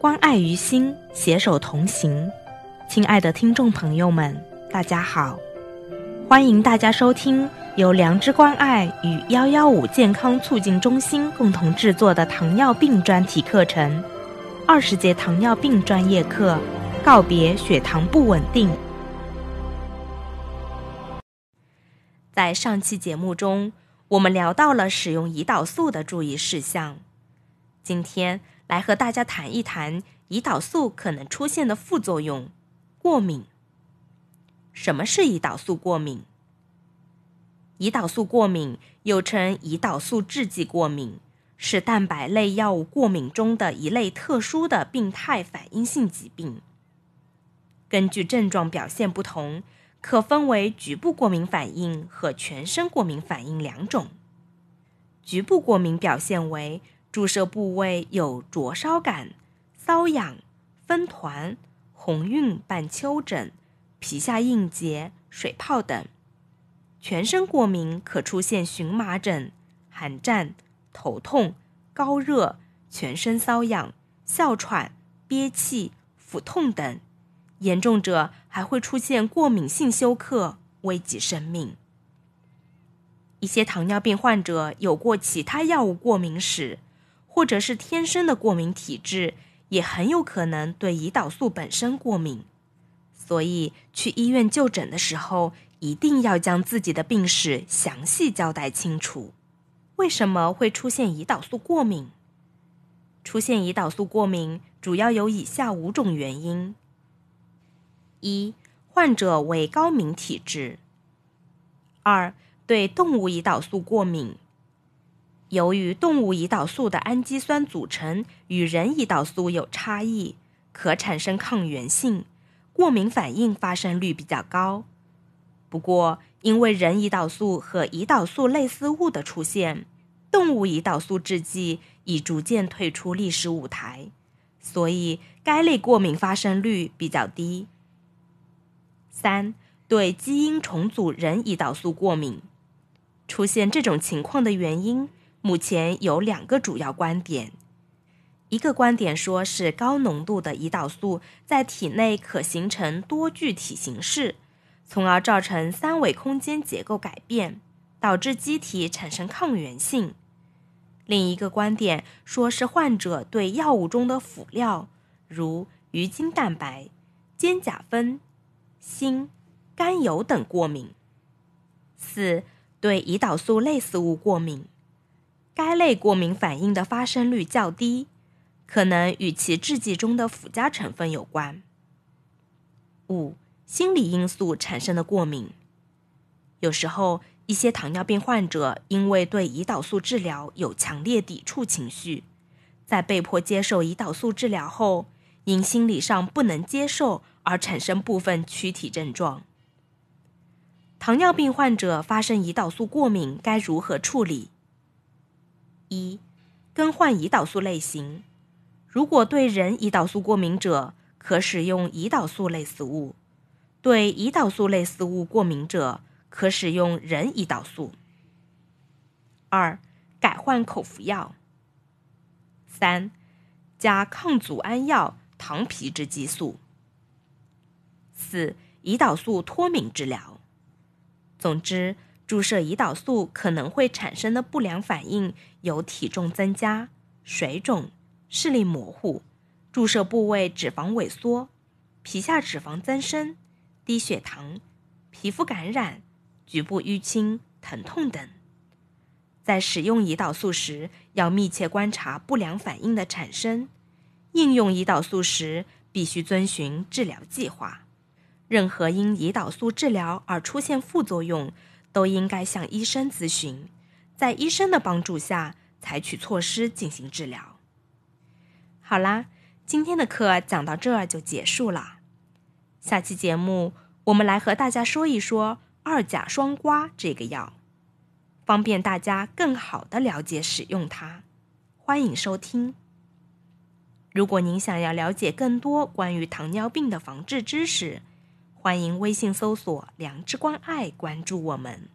关爱于心，携手同行。亲爱的听众朋友们，大家好，欢迎大家收听由良知关爱与幺幺五健康促进中心共同制作的糖尿病专题课程——二十节糖尿病专业课，告别血糖不稳定。在上期节目中，我们聊到了使用胰岛素的注意事项。今天来和大家谈一谈胰岛素可能出现的副作用——过敏。什么是胰岛素过敏？胰岛素过敏又称胰岛素制剂过敏，是蛋白类药物过敏中的一类特殊的病态反应性疾病。根据症状表现不同，可分为局部过敏反应和全身过敏反应两种。局部过敏表现为注射部位有灼烧感、瘙痒、分团、红晕伴丘疹、皮下硬结、水泡等；全身过敏可出现荨麻疹、寒战、头痛、高热、全身瘙痒、哮喘、憋气、腹痛等；严重者还会出现过敏性休克，危及生命。一些糖尿病患者有过其他药物过敏史。或者是天生的过敏体质，也很有可能对胰岛素本身过敏。所以去医院就诊的时候，一定要将自己的病史详细交代清楚。为什么会出现胰岛素过敏？出现胰岛素过敏主要有以下五种原因：一、患者为高敏体质；二、对动物胰岛素过敏。由于动物胰岛素的氨基酸组成与人胰岛素有差异，可产生抗原性，过敏反应发生率比较高。不过，因为人胰岛素和胰岛素类似物的出现，动物胰岛素制剂已逐渐退出历史舞台，所以该类过敏发生率比较低。三、对基因重组人胰岛素过敏，出现这种情况的原因。目前有两个主要观点，一个观点说是高浓度的胰岛素在体内可形成多聚体形式，从而造成三维空间结构改变，导致机体产生抗原性；另一个观点说是患者对药物中的辅料，如鱼精蛋白、肩甲酚、锌、甘油等过敏。四对胰岛素类似物过敏。该类过敏反应的发生率较低，可能与其制剂中的附加成分有关。五、心理因素产生的过敏，有时候一些糖尿病患者因为对胰岛素治疗有强烈抵触情绪，在被迫接受胰岛素治疗后，因心理上不能接受而产生部分躯体症状。糖尿病患者发生胰岛素过敏该如何处理？一、更换胰岛素类型。如果对人胰岛素过敏者，可使用胰岛素类似物；对胰岛素类似物过敏者，可使用人胰岛素。二、改换口服药。三、加抗组胺药、糖皮质激素。四、胰岛素脱敏治疗。总之。注射胰岛素可能会产生的不良反应有体重增加、水肿、视力模糊、注射部位脂肪萎缩、皮下脂肪增生、低血糖、皮肤感染、局部淤青、疼痛等。在使用胰岛素时，要密切观察不良反应的产生。应用胰岛素时，必须遵循治疗计划。任何因胰岛素治疗而出现副作用。都应该向医生咨询，在医生的帮助下采取措施进行治疗。好啦，今天的课讲到这儿就结束了。下期节目我们来和大家说一说二甲双胍这个药，方便大家更好的了解使用它。欢迎收听。如果您想要了解更多关于糖尿病的防治知识，欢迎微信搜索“良知关爱”，关注我们。